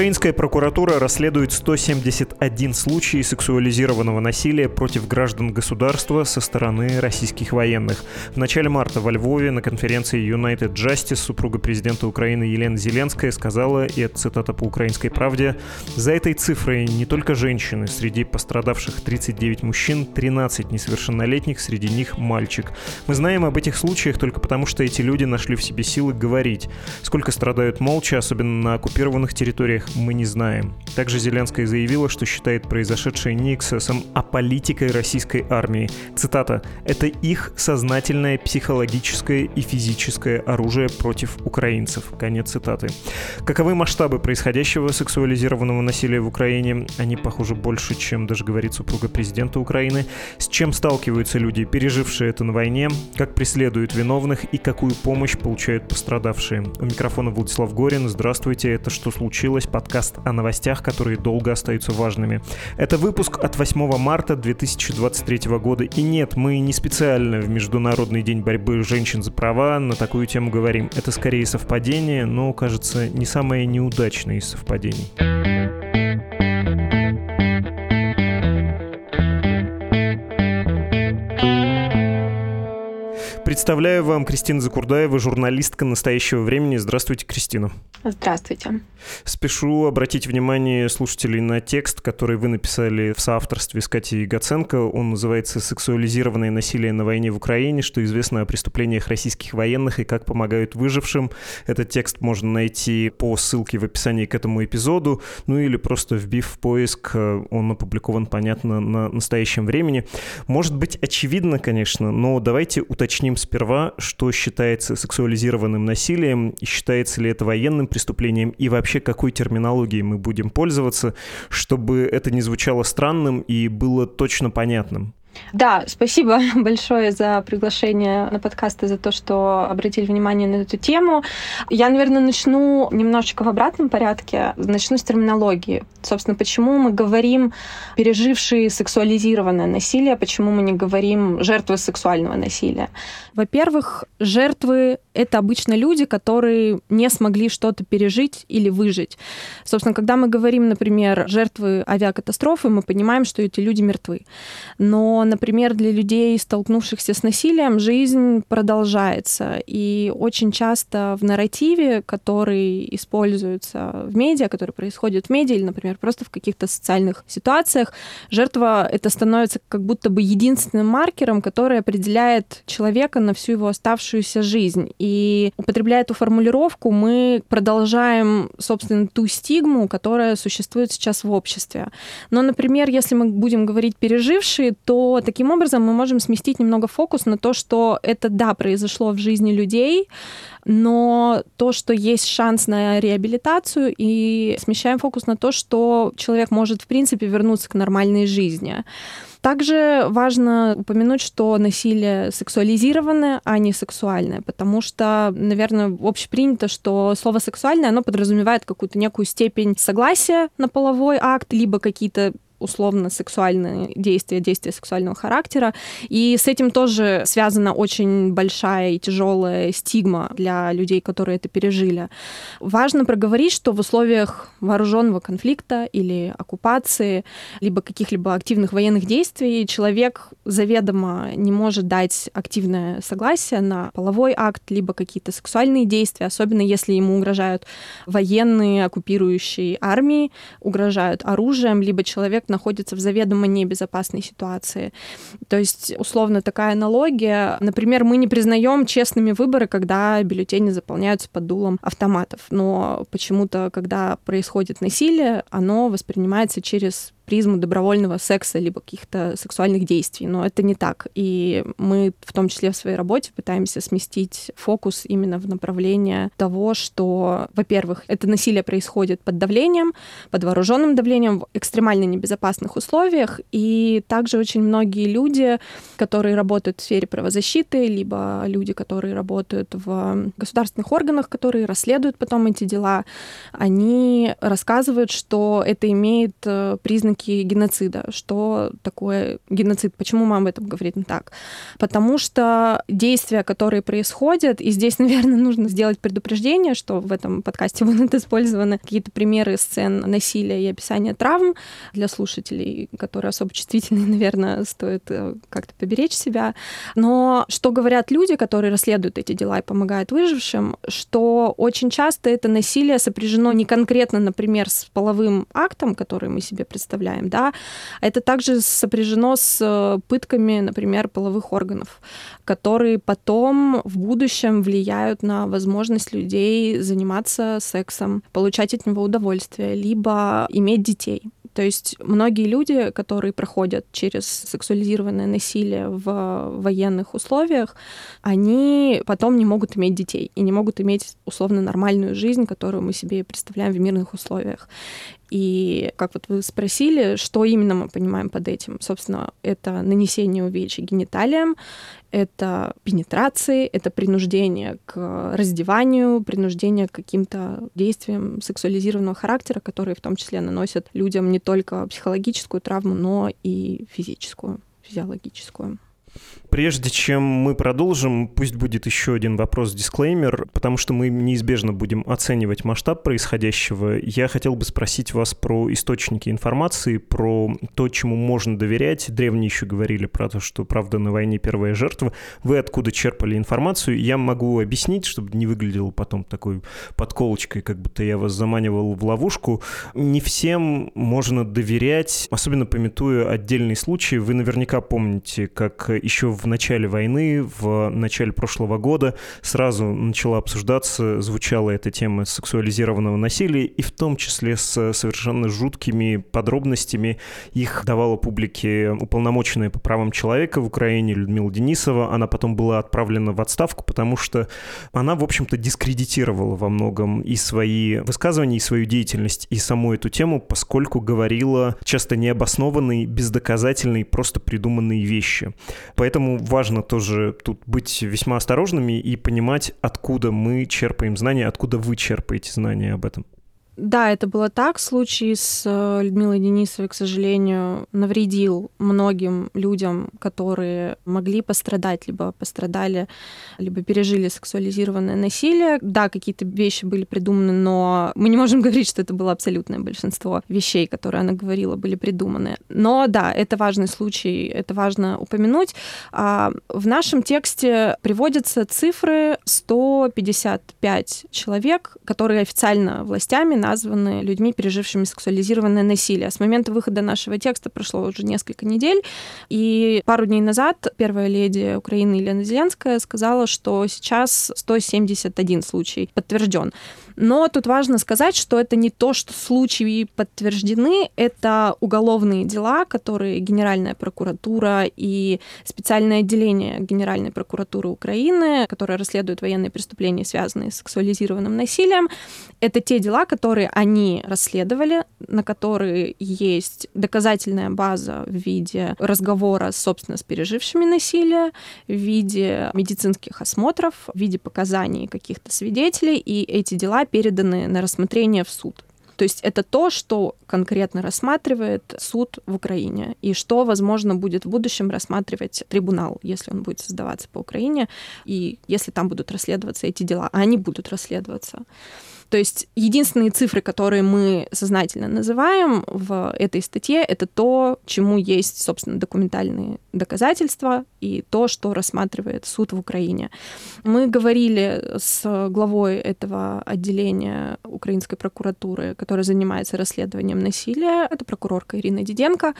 Украинская прокуратура расследует 171 случай сексуализированного насилия против граждан государства со стороны российских военных. В начале марта во Львове на конференции United Justice супруга президента Украины Елена Зеленская сказала, и это цитата по «Украинской правде», «За этой цифрой не только женщины, среди пострадавших 39 мужчин, 13 несовершеннолетних, среди них мальчик. Мы знаем об этих случаях только потому, что эти люди нашли в себе силы говорить. Сколько страдают молча, особенно на оккупированных территориях мы не знаем. Также Зеленская заявила, что считает произошедшее не эксцессом, а политикой российской армии. Цитата. «Это их сознательное психологическое и физическое оружие против украинцев». Конец цитаты. Каковы масштабы происходящего сексуализированного насилия в Украине? Они, похоже, больше, чем даже говорит супруга президента Украины. С чем сталкиваются люди, пережившие это на войне? Как преследуют виновных и какую помощь получают пострадавшие? У микрофона Владислав Горин. Здравствуйте. Это «Что случилось?» Подкаст о новостях, которые долго остаются важными. Это выпуск от 8 марта 2023 года. И нет, мы не специально в Международный день борьбы женщин за права на такую тему говорим. Это скорее совпадение, но, кажется, не самое неудачное из совпадений. Представляю вам Кристина Закурдаева, журналистка настоящего времени. Здравствуйте, Кристина. Здравствуйте. Спешу обратить внимание слушателей на текст, который вы написали в соавторстве с Катей Гаценко. Он называется «Сексуализированное насилие на войне в Украине. Что известно о преступлениях российских военных и как помогают выжившим». Этот текст можно найти по ссылке в описании к этому эпизоду, ну или просто вбив в поиск. Он опубликован, понятно, на настоящем времени. Может быть, очевидно, конечно, но давайте уточним сперва, что считается сексуализированным насилием считается ли это военным преступлением и вообще какой терминологией мы будем пользоваться, чтобы это не звучало странным и было точно понятным. Да, спасибо большое за приглашение на подкаст и за то, что обратили внимание на эту тему. Я, наверное, начну немножечко в обратном порядке. Начну с терминологии. Собственно, почему мы говорим пережившие сексуализированное насилие, почему мы не говорим жертвы сексуального насилия. Во-первых, жертвы — это обычно люди, которые не смогли что-то пережить или выжить. Собственно, когда мы говорим, например, жертвы авиакатастрофы, мы понимаем, что эти люди мертвы. Но, например, для людей, столкнувшихся с насилием, жизнь продолжается. И очень часто в нарративе, который используется в медиа, который происходит в медиа или, например, просто в каких-то социальных ситуациях, жертва это становится как будто бы единственным маркером, который определяет человека на всю его оставшуюся жизнь. И употребляя эту формулировку, мы продолжаем, собственно, ту стигму, которая существует сейчас в обществе. Но, например, если мы будем говорить пережившие, то таким образом мы можем сместить немного фокус на то, что это, да, произошло в жизни людей, но то, что есть шанс на реабилитацию, и смещаем фокус на то, что человек может, в принципе, вернуться к нормальной жизни. Также важно упомянуть, что насилие сексуализированное, а не сексуальное, потому что, наверное, общепринято, что слово сексуальное, оно подразумевает какую-то некую степень согласия на половой акт, либо какие-то условно сексуальные действия, действия сексуального характера. И с этим тоже связана очень большая и тяжелая стигма для людей, которые это пережили. Важно проговорить, что в условиях вооруженного конфликта или оккупации, либо каких-либо активных военных действий человек заведомо не может дать активное согласие на половой акт, либо какие-то сексуальные действия, особенно если ему угрожают военные, оккупирующие армии, угрожают оружием, либо человек находится в заведомо небезопасной ситуации. То есть, условно, такая аналогия. Например, мы не признаем честными выборы, когда бюллетени заполняются под дулом автоматов. Но почему-то, когда происходит насилие, оно воспринимается через призму добровольного секса либо каких-то сексуальных действий, но это не так. И мы в том числе в своей работе пытаемся сместить фокус именно в направление того, что, во-первых, это насилие происходит под давлением, под вооруженным давлением в экстремально небезопасных условиях, и также очень многие люди, которые работают в сфере правозащиты, либо люди, которые работают в государственных органах, которые расследуют потом эти дела, они рассказывают, что это имеет э, признаки признаки геноцида. Что такое геноцид? Почему мы об этом говорим так? Потому что действия, которые происходят, и здесь, наверное, нужно сделать предупреждение, что в этом подкасте будут использованы какие-то примеры сцен насилия и описания травм для слушателей, которые особо чувствительные, наверное, стоит э, как-то поберечь себя. Но что говорят люди, которые расследуют эти дела и помогают выжившим, что очень часто это насилие сопряжено не конкретно, например, с половым актом, который мы себе представляем, да, а это также сопряжено с э, пытками, например, половых органов, которые потом в будущем влияют на возможность людей заниматься сексом, получать от него удовольствие, либо иметь детей. То есть многие люди, которые проходят через сексуализированное насилие в военных условиях, они потом не могут иметь детей и не могут иметь условно нормальную жизнь, которую мы себе представляем в мирных условиях. И как вот вы спросили, что именно мы понимаем под этим? Собственно, это нанесение увечий гениталиям, это пенетрации, это принуждение к раздеванию, принуждение к каким-то действиям сексуализированного характера, которые в том числе наносят людям не только психологическую травму, но и физическую, физиологическую. Прежде чем мы продолжим, пусть будет еще один вопрос-дисклеймер, потому что мы неизбежно будем оценивать масштаб происходящего. Я хотел бы спросить вас про источники информации, про то, чему можно доверять. Древние еще говорили про то, что правда на войне первая жертва. Вы откуда черпали информацию? Я могу объяснить, чтобы не выглядело потом такой подколочкой, как будто я вас заманивал в ловушку. Не всем можно доверять, особенно пометуя отдельные случаи. Вы наверняка помните, как еще в начале войны, в начале прошлого года сразу начала обсуждаться, звучала эта тема сексуализированного насилия, и в том числе с совершенно жуткими подробностями. Их давала публике уполномоченная по правам человека в Украине Людмила Денисова. Она потом была отправлена в отставку, потому что она, в общем-то, дискредитировала во многом и свои высказывания, и свою деятельность, и саму эту тему, поскольку говорила часто необоснованные, бездоказательные, просто придуманные вещи. Поэтому важно тоже тут быть весьма осторожными и понимать, откуда мы черпаем знания, откуда вы черпаете знания об этом. Да, это было так. Случай с э, Людмилой Денисовой, к сожалению, навредил многим людям, которые могли пострадать, либо пострадали, либо пережили сексуализированное насилие. Да, какие-то вещи были придуманы, но мы не можем говорить, что это было абсолютное большинство вещей, которые она говорила, были придуманы. Но да, это важный случай, это важно упомянуть. А в нашем тексте приводятся цифры 155 человек, которые официально властями названы людьми, пережившими сексуализированное насилие. С момента выхода нашего текста прошло уже несколько недель, и пару дней назад первая леди Украины Елена Зеленская сказала, что сейчас 171 случай подтвержден. Но тут важно сказать, что это не то, что случаи подтверждены, это уголовные дела, которые Генеральная прокуратура и специальное отделение Генеральной прокуратуры Украины, которое расследует военные преступления, связанные с сексуализированным насилием, это те дела, которые они расследовали, на которые есть доказательная база в виде разговора, собственно, с пережившими насилие, в виде медицинских осмотров, в виде показаний каких-то свидетелей, и эти дела переданы на рассмотрение в суд. То есть это то, что конкретно рассматривает суд в Украине и что, возможно, будет в будущем рассматривать трибунал, если он будет создаваться по Украине, и если там будут расследоваться эти дела, а они будут расследоваться. То есть единственные цифры, которые мы сознательно называем в этой статье, это то, чему есть, собственно, документальные доказательства и то, что рассматривает суд в Украине. Мы говорили с главой этого отделения украинской прокуратуры, которая занимается расследованием насилия. Это прокурорка Ирина Диденко.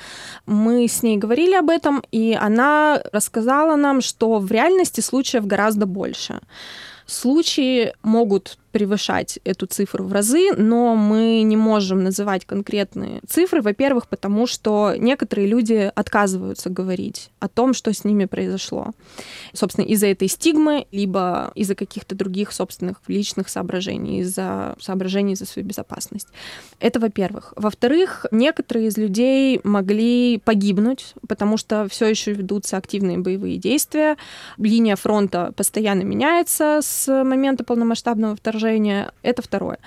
Мы с ней говорили об этом, и она рассказала нам, что в реальности случаев гораздо больше. Случаи могут превышать эту цифру в разы, но мы не можем называть конкретные цифры, во-первых, потому что некоторые люди отказываются говорить о том, что с ними произошло. Собственно, из-за этой стигмы, либо из-за каких-то других собственных личных соображений, из-за соображений за свою безопасность. Это во-первых. Во-вторых, некоторые из людей могли погибнуть, потому что все еще ведутся активные боевые действия. Линия фронта постоянно меняется с момента полномасштабного вторжения вторжения. Это второе.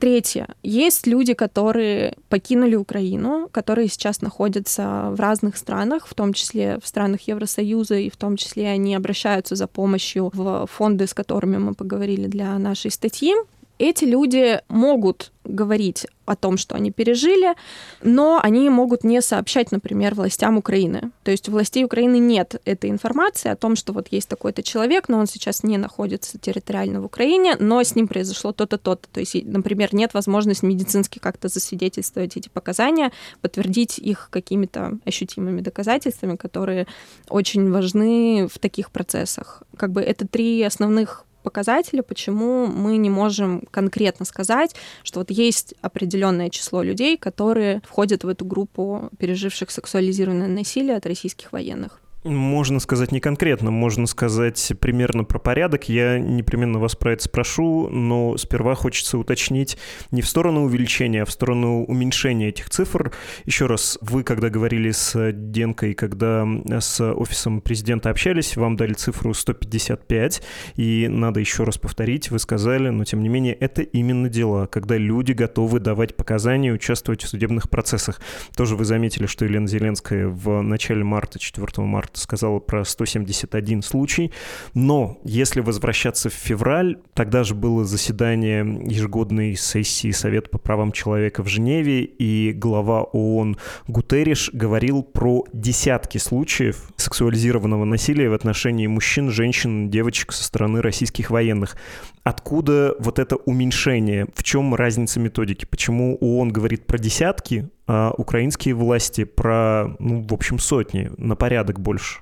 Третье. Есть люди, которые покинули Украину, которые сейчас находятся в разных странах, в том числе в странах Евросоюза, и в том числе они обращаются за помощью в фонды, с которыми мы поговорили для нашей статьи. Эти люди могут говорить о том, что они пережили, но они могут не сообщать, например, властям Украины. То есть у властей Украины нет этой информации о том, что вот есть такой-то человек, но он сейчас не находится территориально в Украине, но с ним произошло то-то, то-то. То есть, например, нет возможности медицински как-то засвидетельствовать эти показания, подтвердить их какими-то ощутимыми доказательствами, которые очень важны в таких процессах. Как бы это три основных показателя, почему мы не можем конкретно сказать, что вот есть определенное число людей, которые входят в эту группу переживших сексуализированное насилие от российских военных. Можно сказать не конкретно, можно сказать примерно про порядок. Я непременно вас про это спрошу, но сперва хочется уточнить не в сторону увеличения, а в сторону уменьшения этих цифр. Еще раз, вы когда говорили с Денкой, когда с офисом президента общались, вам дали цифру 155, и надо еще раз повторить, вы сказали, но тем не менее это именно дела, когда люди готовы давать показания, участвовать в судебных процессах. Тоже вы заметили, что Елена Зеленская в начале марта, 4 марта сказала про 171 случай. Но если возвращаться в февраль, тогда же было заседание ежегодной сессии Совета по правам человека в Женеве, и глава ООН Гутерриш говорил про десятки случаев сексуализированного насилия в отношении мужчин, женщин, девочек со стороны российских военных. Откуда вот это уменьшение? В чем разница методики? Почему ООН говорит про десятки, а украинские власти про, ну, в общем, сотни, на порядок больше?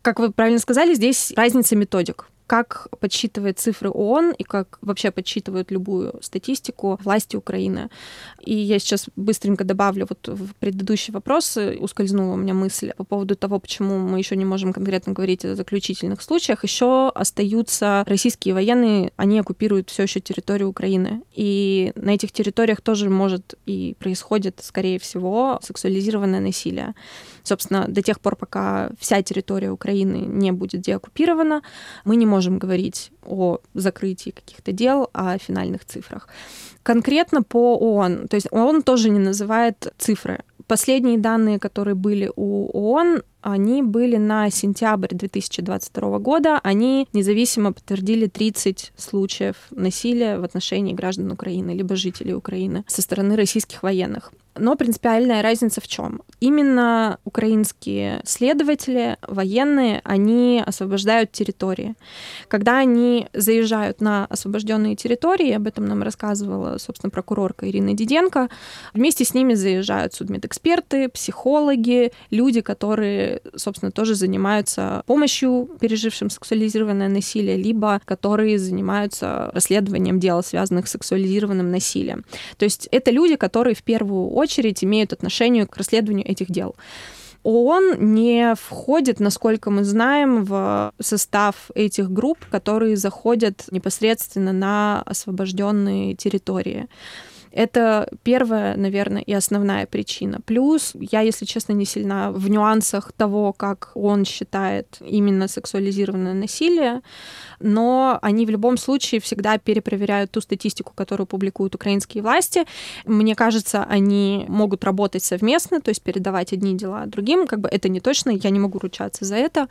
Как вы правильно сказали, здесь разница методик как подсчитывает цифры ООН и как вообще подсчитывают любую статистику власти Украины. И я сейчас быстренько добавлю, вот в предыдущий вопрос ускользнула у меня мысль по поводу того, почему мы еще не можем конкретно говорить о заключительных случаях. Еще остаются российские военные, они оккупируют все еще территорию Украины. И на этих территориях тоже может и происходит, скорее всего, сексуализированное насилие. Собственно, до тех пор, пока вся территория Украины не будет деоккупирована, мы не можем говорить о закрытии каких-то дел, о финальных цифрах. Конкретно по ООН, то есть ООН тоже не называет цифры. Последние данные, которые были у ООН, они были на сентябрь 2022 года. Они независимо подтвердили 30 случаев насилия в отношении граждан Украины, либо жителей Украины со стороны российских военных. Но принципиальная разница в чем? Именно украинские следователи, военные, они освобождают территории. Когда они заезжают на освобожденные территории, об этом нам рассказывала, собственно, прокурорка Ирина Диденко, вместе с ними заезжают судмедэксперты, психологи, люди, которые, собственно, тоже занимаются помощью пережившим сексуализированное насилие, либо которые занимаются расследованием дел, связанных с сексуализированным насилием. То есть это люди, которые в первую очередь очередь имеют отношение к расследованию этих дел. ООН не входит, насколько мы знаем, в состав этих групп, которые заходят непосредственно на освобожденные территории. Это первая, наверное, и основная причина. Плюс я, если честно, не сильна в нюансах того, как он считает именно сексуализированное насилие, но они в любом случае всегда перепроверяют ту статистику, которую публикуют украинские власти. Мне кажется, они могут работать совместно, то есть передавать одни дела другим. Как бы это не точно, я не могу ручаться за это.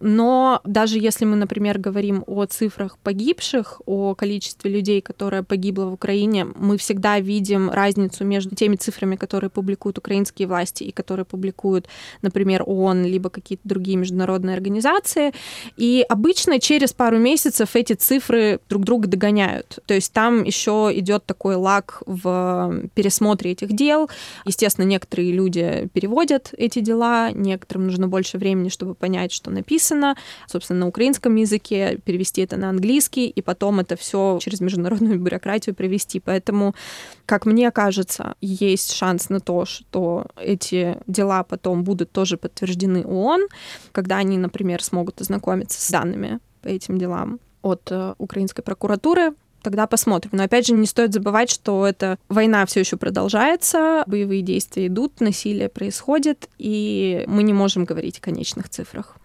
Но даже если мы, например, говорим о цифрах погибших, о количестве людей, которое погибло в Украине, мы всегда видим разницу между теми цифрами, которые публикуют украинские власти и которые публикуют, например, ООН, либо какие-то другие международные организации. И обычно через пару месяцев эти цифры друг друга догоняют. То есть там еще идет такой лак в пересмотре этих дел. Естественно, некоторые люди переводят эти дела, некоторым нужно больше времени, чтобы понять, что написано. Собственно, на украинском языке перевести это на английский, и потом это все через международную бюрократию привести. Поэтому, как мне кажется, есть шанс на то, что эти дела потом будут тоже подтверждены ООН, когда они, например, смогут ознакомиться с данными по этим делам от э, украинской прокуратуры, тогда посмотрим. Но опять же, не стоит забывать, что эта война все еще продолжается, боевые действия идут, насилие происходит, и мы не можем говорить о конечных цифрах.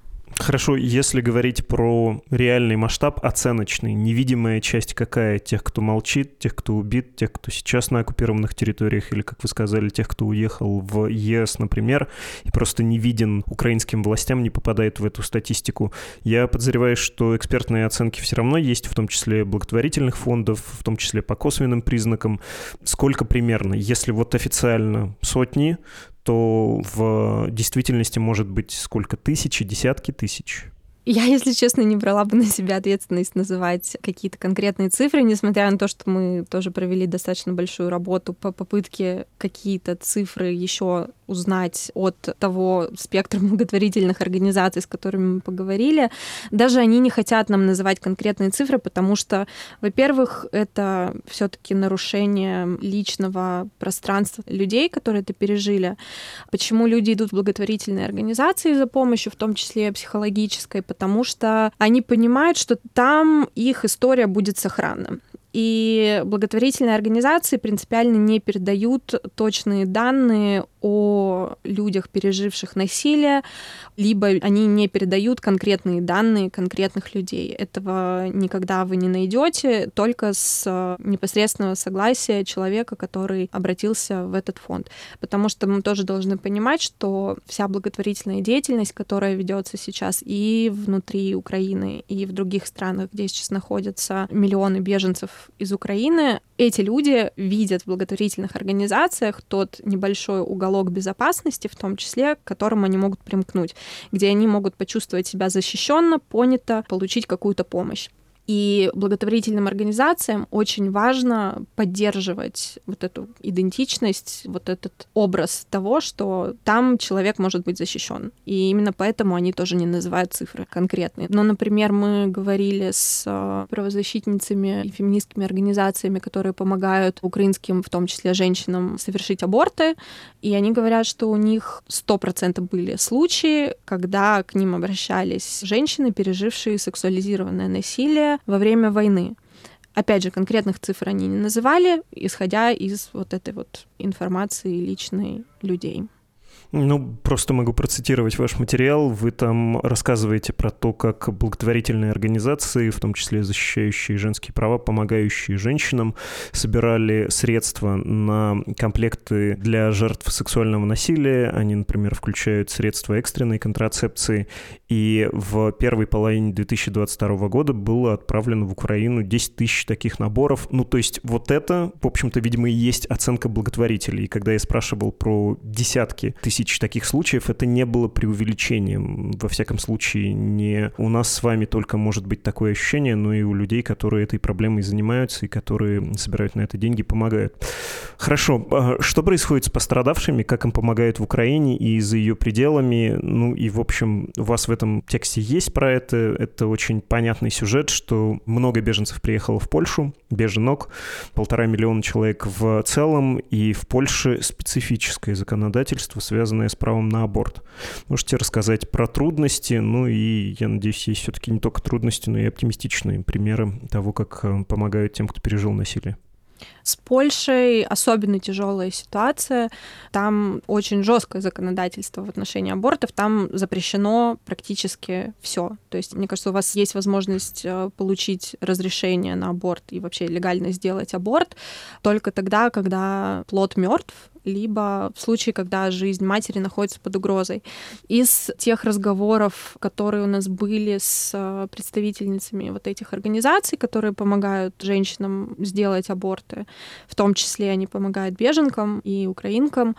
Хорошо, если говорить про реальный масштаб, оценочный, невидимая часть какая? Тех, кто молчит, тех, кто убит, тех, кто сейчас на оккупированных территориях, или, как вы сказали, тех, кто уехал в ЕС, например, и просто не виден украинским властям, не попадает в эту статистику. Я подозреваю, что экспертные оценки все равно есть, в том числе благотворительных фондов, в том числе по косвенным признакам. Сколько примерно? Если вот официально сотни, то в действительности может быть сколько? Тысячи, десятки тысяч? Я, если честно, не брала бы на себя ответственность называть какие-то конкретные цифры, несмотря на то, что мы тоже провели достаточно большую работу по попытке какие-то цифры еще узнать от того спектра благотворительных организаций, с которыми мы поговорили. Даже они не хотят нам называть конкретные цифры, потому что, во-первых, это все-таки нарушение личного пространства людей, которые это пережили. Почему люди идут в благотворительные организации за помощью, в том числе психологической, потому что они понимают, что там их история будет сохранна. И благотворительные организации принципиально не передают точные данные о людях, переживших насилие, либо они не передают конкретные данные конкретных людей. Этого никогда вы не найдете, только с э, непосредственного согласия человека, который обратился в этот фонд. Потому что мы тоже должны понимать, что вся благотворительная деятельность, которая ведется сейчас и внутри Украины, и в других странах, где сейчас находятся миллионы беженцев из Украины, эти люди видят в благотворительных организациях тот небольшой уголок безопасности, в том числе, к которому они могут примкнуть, где они могут почувствовать себя защищенно, понято, получить какую-то помощь. И благотворительным организациям очень важно поддерживать вот эту идентичность, вот этот образ того, что там человек может быть защищен. И именно поэтому они тоже не называют цифры конкретные. Но, например, мы говорили с э, правозащитницами и феминистскими организациями, которые помогают украинским, в том числе женщинам, совершить аборты, и они говорят, что у них 100% были случаи, когда к ним обращались женщины, пережившие сексуализированное насилие, во время войны. Опять же, конкретных цифр они не называли, исходя из вот этой вот информации личной людей. Ну, просто могу процитировать ваш материал. Вы там рассказываете про то, как благотворительные организации, в том числе защищающие женские права, помогающие женщинам, собирали средства на комплекты для жертв сексуального насилия. Они, например, включают средства экстренной контрацепции. И в первой половине 2022 года было отправлено в Украину 10 тысяч таких наборов. Ну, то есть вот это, в общем-то, видимо, и есть оценка благотворителей. И когда я спрашивал про десятки тысяч таких случаев, это не было преувеличением. Во всяком случае, не у нас с вами только может быть такое ощущение, но и у людей, которые этой проблемой занимаются и которые собирают на это деньги, помогают. Хорошо. А что происходит с пострадавшими? Как им помогают в Украине и за ее пределами? Ну и, в общем, у вас в этом тексте есть про это. Это очень понятный сюжет, что много беженцев приехало в Польшу, беженок, полтора миллиона человек в целом, и в Польше специфическое законодательство, связанные с правом на аборт. Можете рассказать про трудности, ну и, я надеюсь, есть все-таки не только трудности, но и оптимистичные примеры того, как э, помогают тем, кто пережил насилие. С Польшей особенно тяжелая ситуация. Там очень жесткое законодательство в отношении абортов. Там запрещено практически все. То есть, мне кажется, у вас есть возможность э, получить разрешение на аборт и вообще легально сделать аборт только тогда, когда плод мертв, либо в случае, когда жизнь матери находится под угрозой. Из тех разговоров, которые у нас были с э, представительницами вот этих организаций, которые помогают женщинам сделать аборты, в том числе они помогают беженкам и украинкам,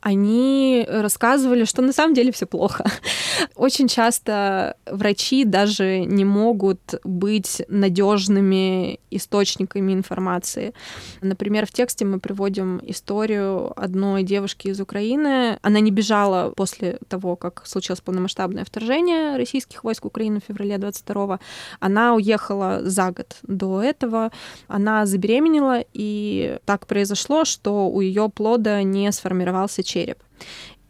они рассказывали, что на самом деле все плохо. Очень часто врачи даже не могут быть надежными источниками информации. Например, в тексте мы приводим историю одной девушки из Украины. Она не бежала после того, как случилось полномасштабное вторжение российских войск в Украину в феврале 22 Она уехала за год до этого. Она забеременела, и так произошло, что у ее плода не сформировался череп.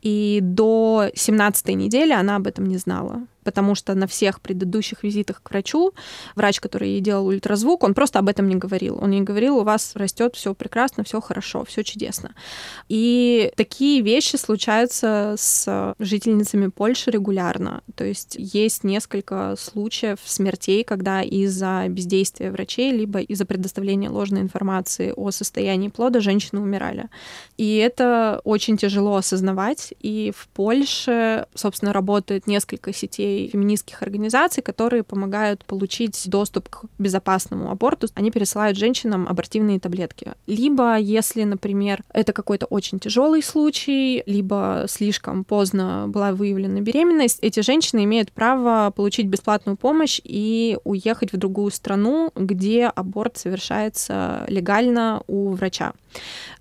И до 17 недели она об этом не знала потому что на всех предыдущих визитах к врачу врач, который ей делал ультразвук, он просто об этом не говорил. Он не говорил, у вас растет все прекрасно, все хорошо, все чудесно. И такие вещи случаются с жительницами Польши регулярно. То есть есть несколько случаев смертей, когда из-за бездействия врачей, либо из-за предоставления ложной информации о состоянии плода женщины умирали. И это очень тяжело осознавать. И в Польше, собственно, работает несколько сетей феминистских организаций, которые помогают получить доступ к безопасному аборту. Они пересылают женщинам абортивные таблетки. Либо, если, например, это какой-то очень тяжелый случай, либо слишком поздно была выявлена беременность, эти женщины имеют право получить бесплатную помощь и уехать в другую страну, где аборт совершается легально у врача.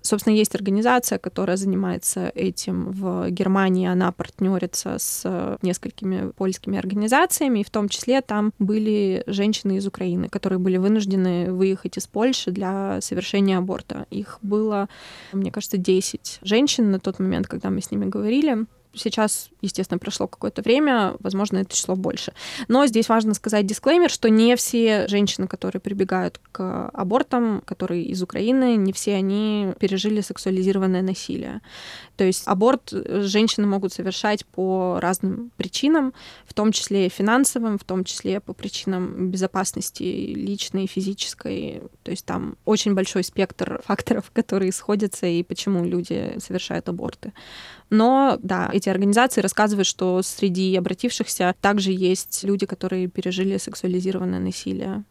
Собственно, есть организация, которая занимается этим в Германии. Она партнерится с несколькими польскими организациями, и в том числе там были женщины из Украины, которые были вынуждены выехать из Польши для совершения аборта. Их было, мне кажется, 10 женщин на тот момент, когда мы с ними говорили. Сейчас, естественно, прошло какое-то время, возможно, это число больше. Но здесь важно сказать дисклеймер, что не все женщины, которые прибегают к абортам, которые из Украины, не все они пережили сексуализированное насилие. То есть аборт женщины могут совершать по разным причинам, в том числе финансовым, в том числе по причинам безопасности личной, физической. То есть там очень большой спектр факторов, которые сходятся и почему люди совершают аборты. Но, да, эти организации рассказывают, что среди обратившихся также есть люди, которые пережили сексуализированное насилие.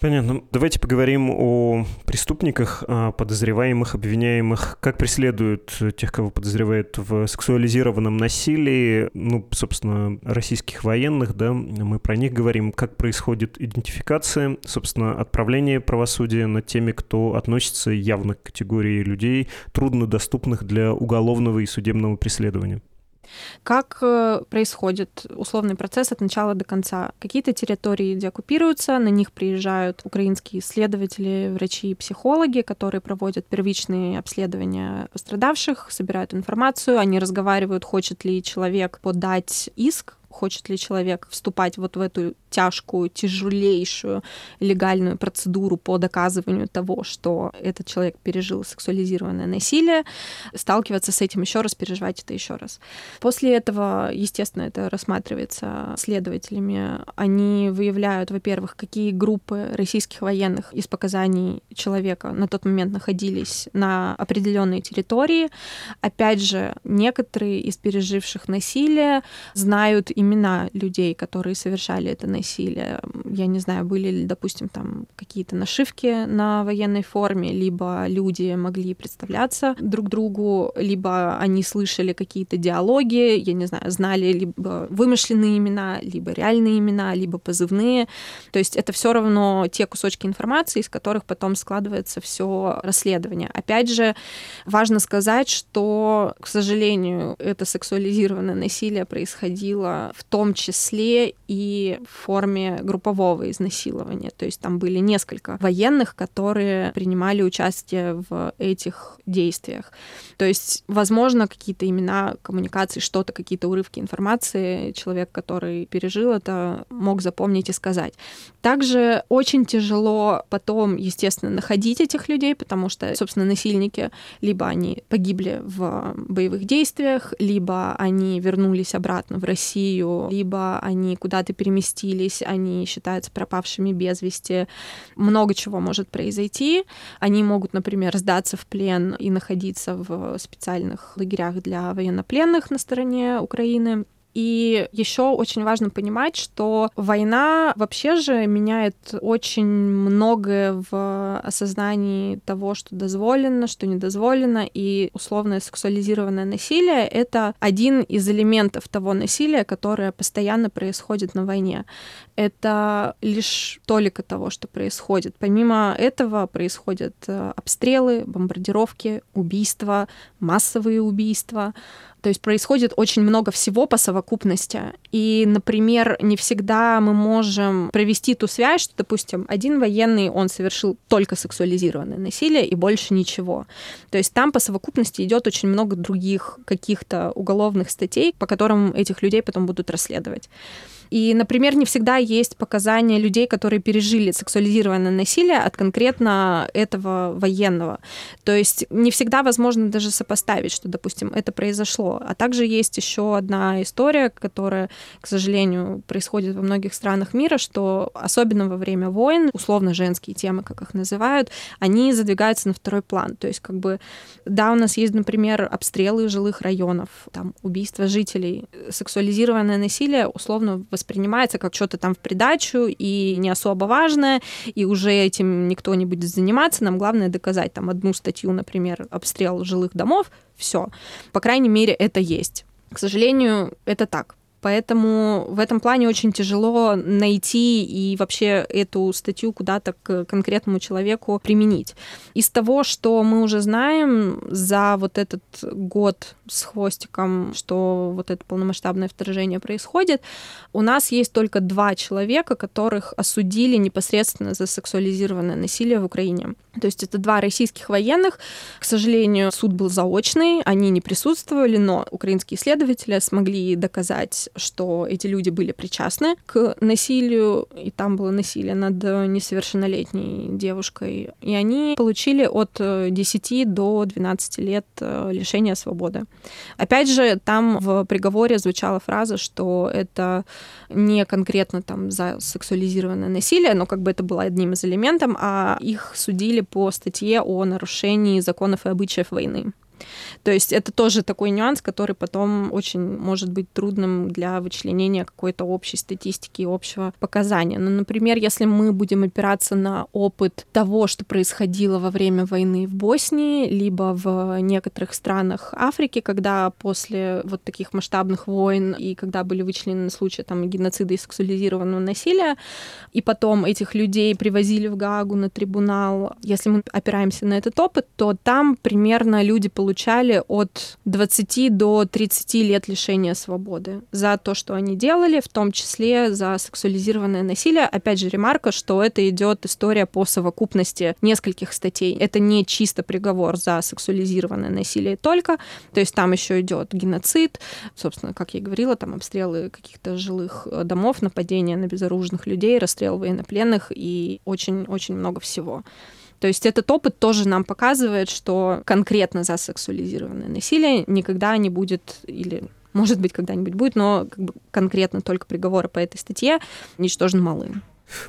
Понятно. Давайте поговорим о преступниках, о подозреваемых, обвиняемых. Как преследуют тех, кого подозревают в сексуализированном насилии, ну, собственно, российских военных, да, мы про них говорим. Как происходит идентификация, собственно, отправление правосудия над теми, кто относится явно к категории людей, труднодоступных для уголовного и судебного преследования. Как э, происходит условный процесс от начала до конца? Какие-то территории деоккупируются, на них приезжают украинские исследователи, врачи и психологи, которые проводят первичные обследования пострадавших, собирают информацию, они разговаривают, хочет ли человек подать иск хочет ли человек вступать вот в эту тяжкую, тяжелейшую легальную процедуру по доказыванию того, что этот человек пережил сексуализированное насилие, сталкиваться с этим еще раз, переживать это еще раз. После этого, естественно, это рассматривается следователями. Они выявляют, во-первых, какие группы российских военных из показаний человека на тот момент находились на определенной территории. Опять же, некоторые из переживших насилие знают имена людей, которые совершали это насилие. Я не знаю, были ли, допустим, там какие-то нашивки на военной форме, либо люди могли представляться друг другу, либо они слышали какие-то диалоги, я не знаю, знали либо вымышленные имена, либо реальные имена, либо позывные. То есть это все равно те кусочки информации, из которых потом складывается все расследование. Опять же, важно сказать, что, к сожалению, это сексуализированное насилие происходило в том числе и в форме группового изнасилования. То есть там были несколько военных, которые принимали участие в этих действиях. То есть, возможно, какие-то имена коммуникации, что-то, какие-то урывки информации человек, который пережил это, мог запомнить и сказать. Также очень тяжело потом, естественно, находить этих людей, потому что, собственно, насильники либо они погибли в боевых действиях, либо они вернулись обратно в Россию Россию, либо они куда-то переместились, они считаются пропавшими без вести. Много чего может произойти. Они могут, например, сдаться в плен и находиться в специальных лагерях для военнопленных на стороне Украины. И еще очень важно понимать, что война вообще же меняет очень многое в осознании того, что дозволено, что не дозволено, и условное сексуализированное насилие — это один из элементов того насилия, которое постоянно происходит на войне. Это лишь толика того, что происходит. Помимо этого происходят э, обстрелы, бомбардировки, убийства, массовые убийства, То есть происходит очень много всего по совокупности. И, например, не всегда мы можем провести ту связь, что, допустим, один военный, он совершил только сексуализированное насилие и больше ничего. То есть там по совокупности идет очень много других каких-то уголовных статей, по которым этих людей потом будут расследовать. И, например, не всегда есть показания людей, которые пережили сексуализированное насилие от конкретно этого военного. То есть не всегда возможно даже сопоставить, что, допустим, это произошло. А также есть еще одна история, которая, к сожалению, происходит во многих странах мира, что особенно во время войн, условно женские темы, как их называют, они задвигаются на второй план. То есть как бы, да, у нас есть, например, обстрелы жилых районов, там, убийства жителей, сексуализированное насилие условно воспринимается как что-то там в придачу и не особо важное, и уже этим никто не будет заниматься. Нам главное доказать там одну статью, например, обстрел жилых домов, все. По крайней мере, это есть. К сожалению, это так. Поэтому в этом плане очень тяжело найти и вообще эту статью куда-то к конкретному человеку применить. Из того, что мы уже знаем за вот этот год с хвостиком, что вот это полномасштабное вторжение происходит, у нас есть только два человека, которых осудили непосредственно за сексуализированное насилие в Украине. То есть это два российских военных. К сожалению, суд был заочный, они не присутствовали, но украинские следователи смогли доказать что эти люди были причастны к насилию, и там было насилие над несовершеннолетней девушкой. И они получили от 10 э, до 12 лет э, лишения свободы. Опять же, там в приговоре звучала фраза, что это не конкретно там за сексуализированное насилие, но как бы это было одним из элементов, а их судили по статье о нарушении законов и обычаев войны. То есть это тоже такой нюанс, который потом очень может быть трудным для вычленения какой-то общей статистики и общего показания. Ну, например, если мы будем опираться на опыт того, что происходило во время войны в Боснии, либо в некоторых странах Африки, когда после вот таких масштабных войн и когда были вычленены случаи там геноцида и сексуализированного насилия, и потом этих людей привозили в Гаагу на трибунал, если мы опираемся на этот опыт, то там примерно люди получили получали от 20 до 30 лет лишения свободы за то, что они делали, в том числе за сексуализированное насилие. Опять же, ремарка, что это идет история по совокупности нескольких статей. Это не чисто приговор за сексуализированное насилие только, то есть там еще идет геноцид, собственно, как я и говорила, там обстрелы каких-то жилых э, домов, нападения на безоружных людей, расстрел военнопленных и очень-очень много всего. То есть этот опыт тоже нам показывает, что конкретно за сексуализированное насилие никогда не будет или может быть, когда-нибудь будет, но как бы конкретно только приговоры по этой статье ничтожно малы.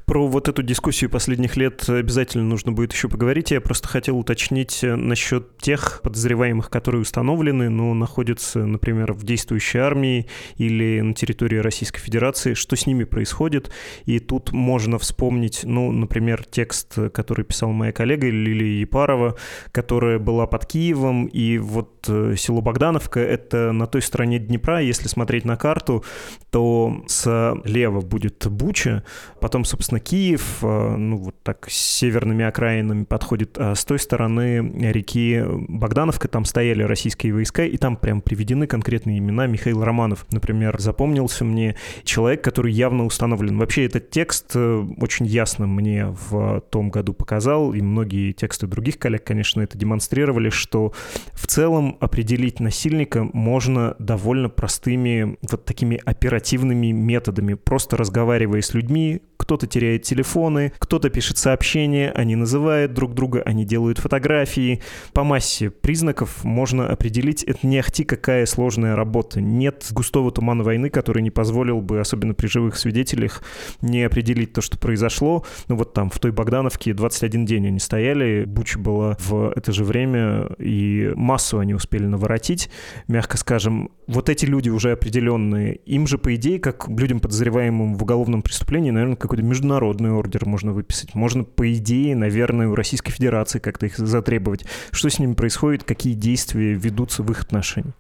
Про вот эту дискуссию последних лет обязательно нужно будет еще поговорить. Я просто хотел уточнить э, насчет тех подозреваемых, которые установлены, но находятся, например, в действующей армии или на территории Российской Федерации. Что с ними происходит? И тут можно вспомнить, ну, например, текст, который писал моя коллега Лилия Епарова, которая была под Киевом, и вот э, село Богдановка — это на той стороне Днепра. Если смотреть на карту, то слева будет Буча, потом собственно, Киев, э, ну, вот так с северными окраинами подходит, а с той стороны реки Богдановка там стояли российские войска, и там прям приведены конкретные имена. Михаил Романов, например, запомнился мне. Человек, который явно установлен. Вообще этот текст э, очень ясно мне в том году показал, и многие тексты других коллег, конечно, это демонстрировали, что в целом определить насильника можно довольно простыми вот такими оперативными методами, просто разговаривая с людьми, кто-то теряет телефоны, кто-то пишет сообщения, они называют друг друга, они делают фотографии. По массе признаков можно определить, это не ахти какая сложная работа. Нет густого тумана войны, который не позволил бы, особенно при живых свидетелях, не определить то, что произошло. Ну вот там, в той Богдановке 21 день они стояли, Буча была в это же время, и массу они успели наворотить, мягко скажем. Вот эти люди уже определенные, им же, по идее, как людям, подозреваемым в уголовном преступлении, наверное, какой-то международный ордер можно выписать. Можно, по идее, наверное, у Российской Федерации как-то их затребовать. Что с ними происходит, какие действия ведутся в их отношении?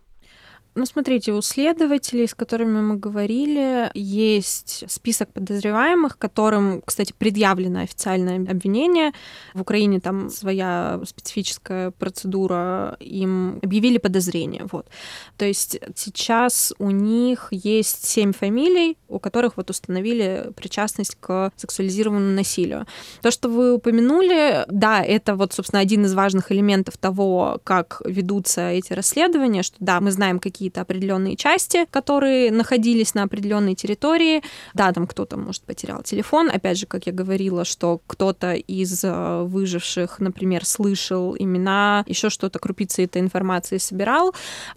Ну, смотрите, у следователей, с которыми мы говорили, есть список подозреваемых, которым, кстати, предъявлено официальное обвинение. В Украине там своя специфическая процедура, им объявили подозрение. Вот. То есть сейчас у них есть семь фамилий, у которых вот установили причастность к сексуализированному насилию. То, что вы упомянули, да, это вот, собственно, один из важных элементов того, как ведутся эти расследования, что да, мы знаем какие-то определенные части, которые находились на определенной территории. Да, там кто-то, может, потерял телефон. Опять же, как я говорила, что кто-то из э, выживших, например, слышал имена, еще что-то, крупицы этой информации собирал.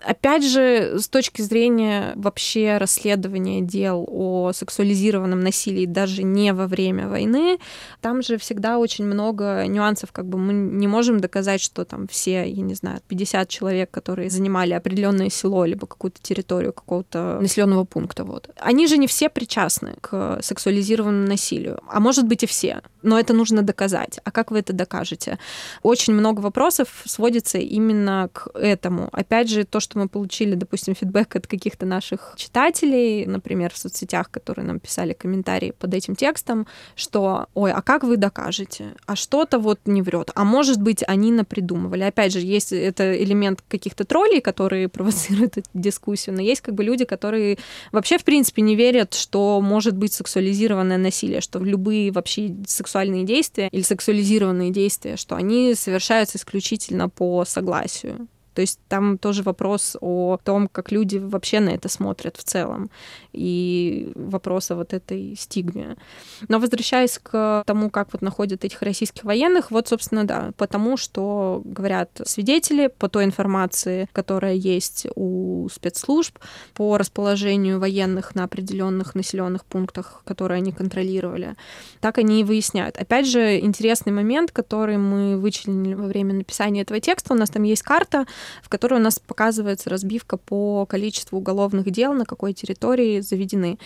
Опять же, с точки зрения вообще расследования дел о сексуализированном насилии даже не во время войны, там же всегда очень много нюансов, как бы мы не можем доказать, что там все, я не знаю, 50 человек, которые занимали определенное село либо какую-то территорию какого-то населенного пункта, вот. Они же не все причастны к сексуализированному насилию, а может быть и все, но это нужно доказать. А как вы это докажете? Очень много вопросов сводится именно к этому. Опять же, то, что мы получили, допустим, фидбэк от каких-то наших читателей, например, в соцсетях, которые нам писали комментарии под этим текстом, что, ой, а как вы докажете? А что-то вот не врет. А может быть, они напридумывали. Опять же, есть это элемент каких-то троллей, которые провоцируют дискуссию, но есть как бы люди, которые вообще, в принципе, не верят, что может быть сексуализированное насилие, что любые вообще сексуальные действия или сексуализированные действия, что они совершаются исключительно по согласию. То есть там тоже вопрос о том, как люди вообще на это смотрят в целом, и вопрос о вот этой стигме. Но возвращаясь к тому, как вот находят этих российских военных, вот, собственно, да, потому что говорят свидетели по той информации, которая есть у спецслужб, по расположению военных на определенных населенных пунктах, которые они контролировали, так они и выясняют. Опять же, интересный момент, который мы вычленили во время написания этого текста, у нас там есть карта, в которой у нас показывается разбивка по количеству уголовных дел, на какой территории заведены.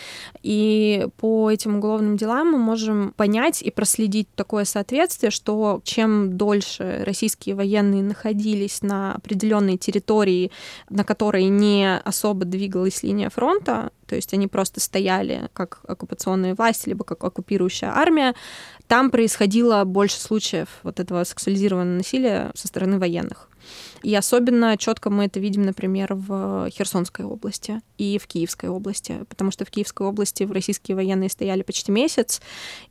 И по этим уголовным делам мы можем понять и проследить такое соответствие, что чем дольше российские военные находились на определенной территории, на которой не особо двигалась линия фронта, то есть они просто стояли как оккупационная власть, либо как оккупирующая армия, там происходило больше случаев вот этого сексуализированного насилия со стороны военных. И особенно четко мы это видим, например, в Херсонской области и в Киевской области, потому что в Киевской области российские военные стояли почти месяц,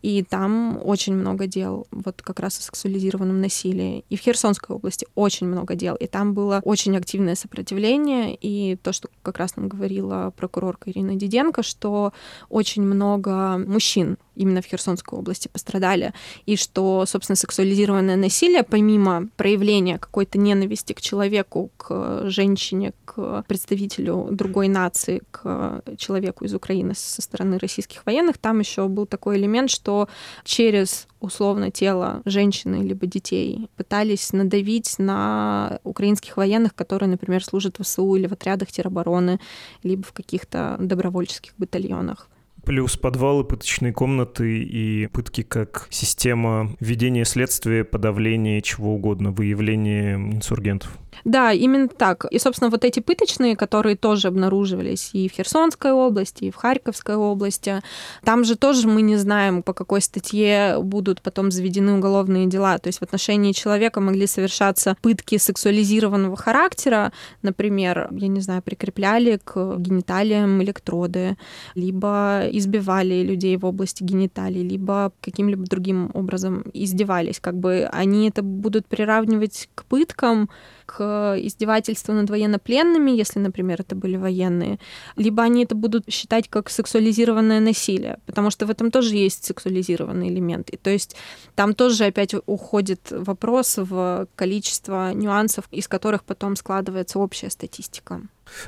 и там очень много дел вот как раз о сексуализированном насилии. И в Херсонской области очень много дел, и там было очень активное сопротивление, и то, что как раз нам говорила прокурорка Ирина Диденко, что очень много мужчин именно в Херсонской области пострадали, и что, собственно, сексуализированное насилие, помимо проявления какой-то ненависти к человеку, к женщине, к представителю другой нации, к человеку из Украины со стороны российских военных, там еще был такой элемент, что через условно тело женщины либо детей пытались надавить на украинских военных, которые, например, служат в ВСУ или в отрядах теробороны, либо в каких-то добровольческих батальонах. Плюс подвалы, пыточные комнаты и пытки как система ведения следствия, подавления чего угодно, выявления инсургентов. Да, именно так. И, собственно, вот эти пыточные, которые тоже обнаруживались и в Херсонской области, и в Харьковской области, там же тоже мы не знаем, по какой статье будут потом заведены уголовные дела. То есть в отношении человека могли совершаться пытки сексуализированного характера, например, я не знаю, прикрепляли к гениталиям электроды, либо избивали людей в области гениталий, либо каким-либо другим образом издевались. Как бы они это будут приравнивать к пыткам, к издевательству над военнопленными, если, например, это были военные, либо они это будут считать как сексуализированное насилие, потому что в этом тоже есть сексуализированный элемент. И то есть там тоже опять уходит вопрос в количество нюансов, из которых потом складывается общая статистика.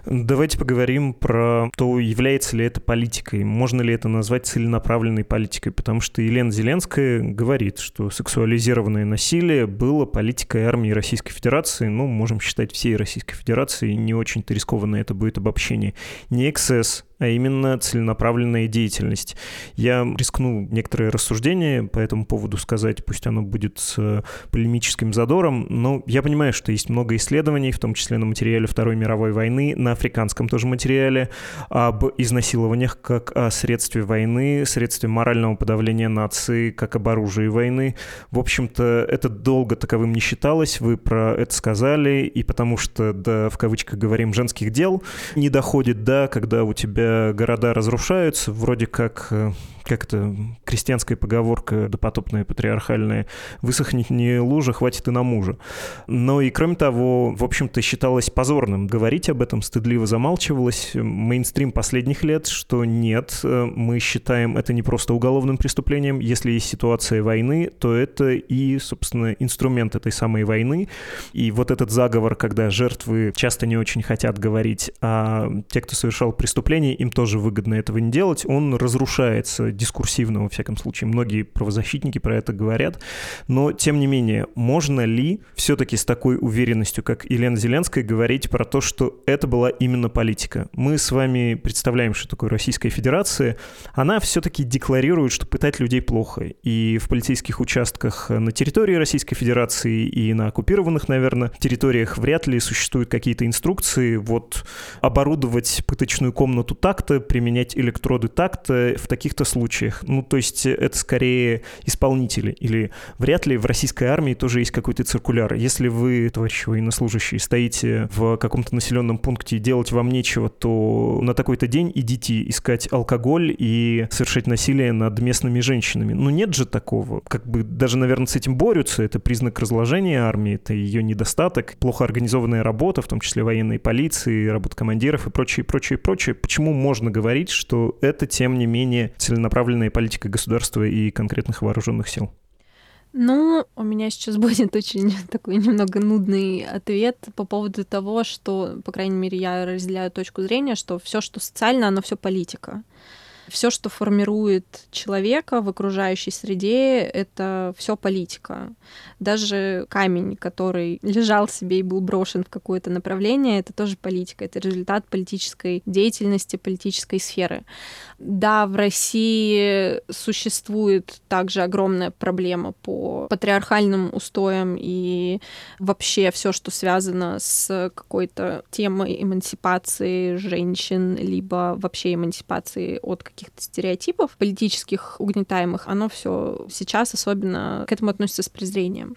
Давайте поговорим про то, является ли это политикой, можно ли это назвать целенаправленной политикой, потому что Елена Зеленская говорит, что сексуализированное насилие было политикой армии Российской Федерации, ну, можем считать всей Российской Федерации, не очень-то рискованно это будет обобщение. Не ХС, а именно целенаправленная деятельность. Я рискну некоторые рассуждения по этому поводу сказать, пусть оно будет с полемическим задором, но я понимаю, что есть много исследований, в том числе на материале Второй мировой войны, на африканском тоже материале, об изнасилованиях как о средстве войны, средстве морального подавления нации, как об оружии войны. В общем-то, это долго таковым не считалось, вы про это сказали, и потому что, да, в кавычках говорим, женских дел не доходит, да, когда у тебя города разрушаются, вроде как э, как это, крестьянская поговорка допотопная, патриархальная, высохнет не лужа, хватит и на мужа. Но и кроме того, в общем-то, считалось позорным говорить об этом, стыдливо замалчивалось. Мейнстрим последних лет, что нет, мы считаем это не просто уголовным преступлением. Если есть ситуация войны, то это и, собственно, инструмент этой самой войны. И вот этот заговор, когда жертвы часто не очень хотят говорить, а те, кто совершал преступление, им тоже выгодно этого не делать, он разрушается дискурсивно, во всяком случае. Многие правозащитники про это говорят. Но, тем не менее, можно ли все-таки с такой уверенностью, как Елена Зеленская, говорить про то, что это была именно политика? Мы с вами представляем, что такое Российская Федерация. Она все-таки декларирует, что пытать людей плохо. И в полицейских участках на территории Российской Федерации и на оккупированных, наверное, территориях вряд ли существуют какие-то инструкции. Вот оборудовать пыточную комнату так-то, применять электроды так-то, в таких-то случаях случаях. Ну, то есть это скорее исполнители. Или вряд ли в российской армии тоже есть какой-то циркуляр. Если вы, товарищи военнослужащие, стоите в каком-то населенном пункте делать вам нечего, то на такой-то день идите искать алкоголь и совершать насилие над местными женщинами. Ну, нет же такого. Как бы даже, наверное, с этим борются. Это признак разложения армии, это ее недостаток, плохо организованная работа, в том числе военной полиции, работа командиров и прочее, прочее, прочее. Почему можно говорить, что это, тем не менее, целенаправленная направленная политика государства и конкретных вооруженных сил? Ну, у меня сейчас будет очень такой немного нудный ответ по поводу того, что, по крайней мере, я разделяю точку зрения, что все, что социально, оно все политика все, что формирует человека в окружающей среде, это все политика. Даже камень, который лежал себе и был брошен в какое-то направление, это тоже политика, это результат политической деятельности, политической сферы. Да, в России существует также огромная проблема по патриархальным устоям и вообще все, что связано с какой-то темой эмансипации женщин, либо вообще эмансипации от каких-то стереотипов политических угнетаемых, оно все сейчас особенно к этому относится с презрением.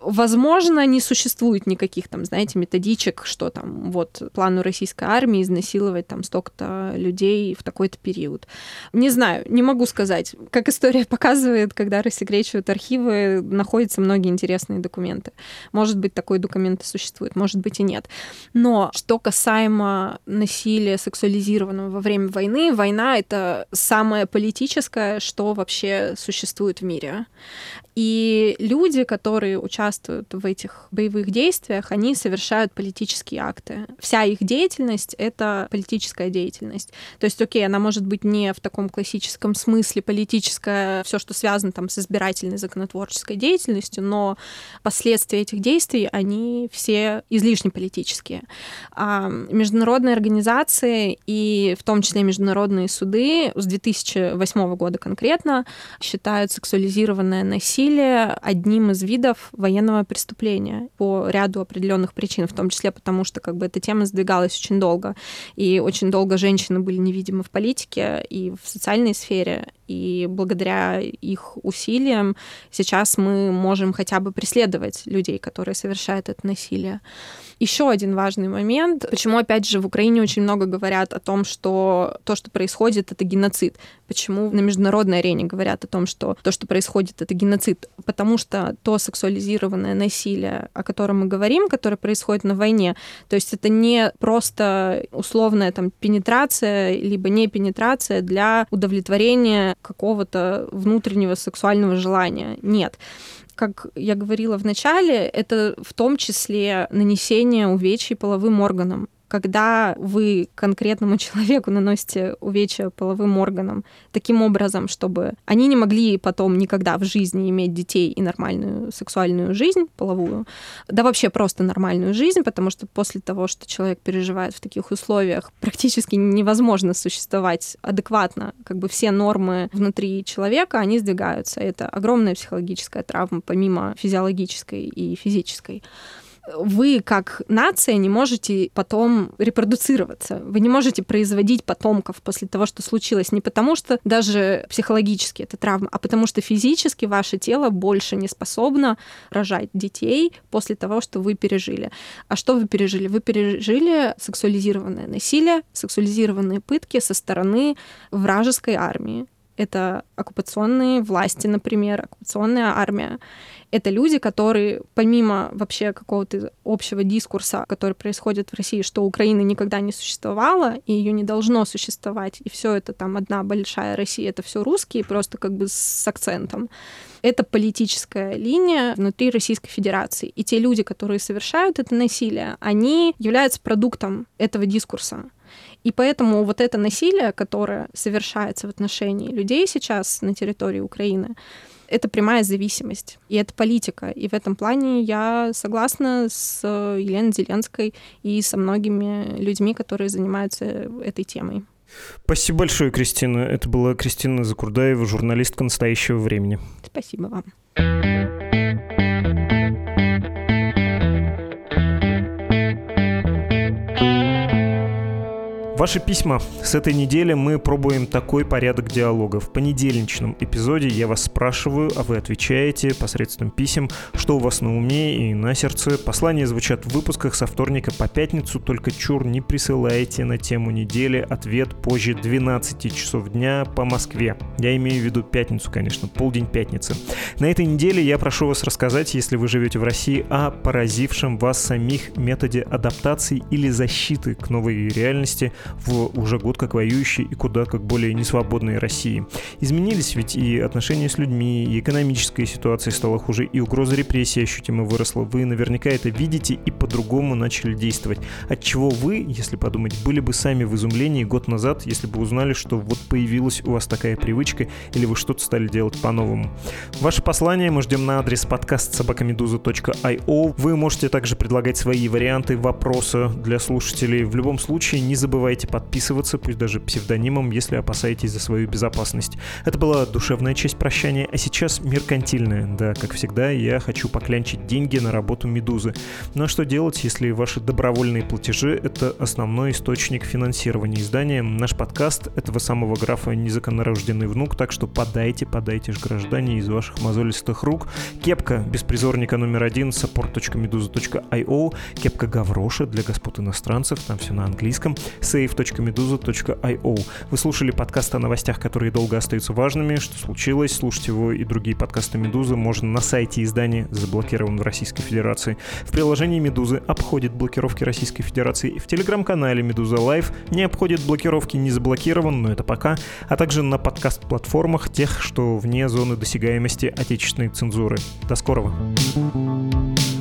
Возможно, не существует никаких там, знаете, методичек, что там вот плану российской армии изнасиловать там столько-то людей в такой-то период. Не знаю, не могу сказать. Как история показывает, когда рассекречивают архивы, находятся многие интересные документы. Может быть, такой документ и существует, может быть и нет. Но что касаемо насилия сексуализированного во время войны, война — это самое политическое, что вообще существует в мире. И люди, которые участвуют в этих боевых действиях, они совершают политические акты. Вся их деятельность — это политическая деятельность. То есть, окей, она может быть не в таком классическом смысле политическая, все, что связано там с избирательной законотворческой деятельностью, но последствия этих действий, они все излишне политические. А международные организации и в том числе международные суды с 2008 года конкретно считают сексуализированное насилие одним из видов военного преступления по ряду определенных причин, в том числе потому, что как бы эта тема сдвигалась очень долго, и очень долго женщины были невидимы в политике и в социальной сфере, и благодаря их усилиям сейчас мы можем хотя бы преследовать людей, которые совершают это насилие. Еще один важный момент, почему, опять же, в Украине очень много говорят о том, что то, что происходит, это геноцид. Почему на международной арене говорят о том, что то, что происходит, это геноцид? Потому что то сексуализированное насилие, о котором мы говорим, которое происходит на войне, то есть это не просто условная там пенетрация, либо не пенетрация для удовлетворения какого-то внутреннего сексуального желания. Нет как я говорила в начале, это в том числе нанесение увечий половым органам. Когда вы конкретному человеку наносите увечья половым органам таким образом, чтобы они не могли потом никогда в жизни иметь детей и нормальную сексуальную жизнь половую, да вообще просто нормальную жизнь, потому что после того, что человек переживает в таких условиях, практически невозможно существовать адекватно. Как бы все нормы внутри человека, они сдвигаются. Это огромная психологическая травма, помимо физиологической и физической вы как нация не можете потом репродуцироваться. Вы не можете производить потомков после того, что случилось. Не потому, что даже психологически это травма, а потому что физически ваше тело больше не способно рожать детей после того, что вы пережили. А что вы пережили? Вы пережили сексуализированное насилие, сексуализированные пытки со стороны вражеской армии. Это оккупационные власти, например, оккупационная армия это люди, которые помимо вообще какого-то общего дискурса, который происходит в России, что Украины никогда не существовало, и ее не должно существовать, и все это там одна большая Россия, это все русские, просто как бы с акцентом. Это политическая линия внутри Российской Федерации. И те люди, которые совершают это насилие, они являются продуктом этого дискурса. И поэтому вот это насилие, которое совершается в отношении людей сейчас на территории Украины, это прямая зависимость, и это политика. И в этом плане я согласна с Еленой Зеленской и со многими людьми, которые занимаются этой темой. Спасибо большое, Кристина. Это была Кристина Закурдаева, журналистка настоящего времени. Спасибо вам. Ваши письма. С этой недели мы пробуем такой порядок диалога. В понедельничном эпизоде я вас спрашиваю, а вы отвечаете посредством писем, что у вас на уме и на сердце. Послания звучат в выпусках со вторника по пятницу, только чур не присылайте на тему недели ответ позже 12 часов дня по Москве. Я имею в виду пятницу, конечно, полдень пятницы. На этой неделе я прошу вас рассказать, если вы живете в России, о поразившем вас самих методе адаптации или защиты к новой реальности – в уже год как воюющей и куда как более несвободной России. Изменились ведь и отношения с людьми, и экономическая ситуация стала хуже, и угроза репрессий ощутимо выросла. Вы наверняка это видите и по-другому начали действовать. От чего вы, если подумать, были бы сами в изумлении год назад, если бы узнали, что вот появилась у вас такая привычка, или вы что-то стали делать по-новому. Ваше послание мы ждем на адрес подкаст собакамедуза.io. Вы можете также предлагать свои варианты вопроса для слушателей. В любом случае, не забывайте забывайте подписываться, пусть даже псевдонимом, если опасаетесь за свою безопасность. Это была душевная часть прощания, а сейчас меркантильная. Да, как всегда, я хочу поклянчить деньги на работу «Медузы». Но что делать, если ваши добровольные платежи — это основной источник финансирования издания? Наш подкаст этого самого графа «Незаконнорожденный внук», так что подайте, подайте ж граждане из ваших мозолистых рук. Кепка беспризорника номер один support.meduza.io, кепка Гавроша для господ иностранцев, там все на английском, сейф live.meduza.io. Вы слушали подкаст о новостях, которые долго остаются важными, что случилось. Слушать его и другие подкасты Медузы можно на сайте издания, заблокирован в Российской Федерации. В приложении Медузы обходит блокировки Российской Федерации. В телеграм-канале Медуза Лайв не обходит блокировки, не заблокирован, но это пока. А также на подкаст-платформах тех, что вне зоны досягаемости отечественной цензуры. До скорого. thank you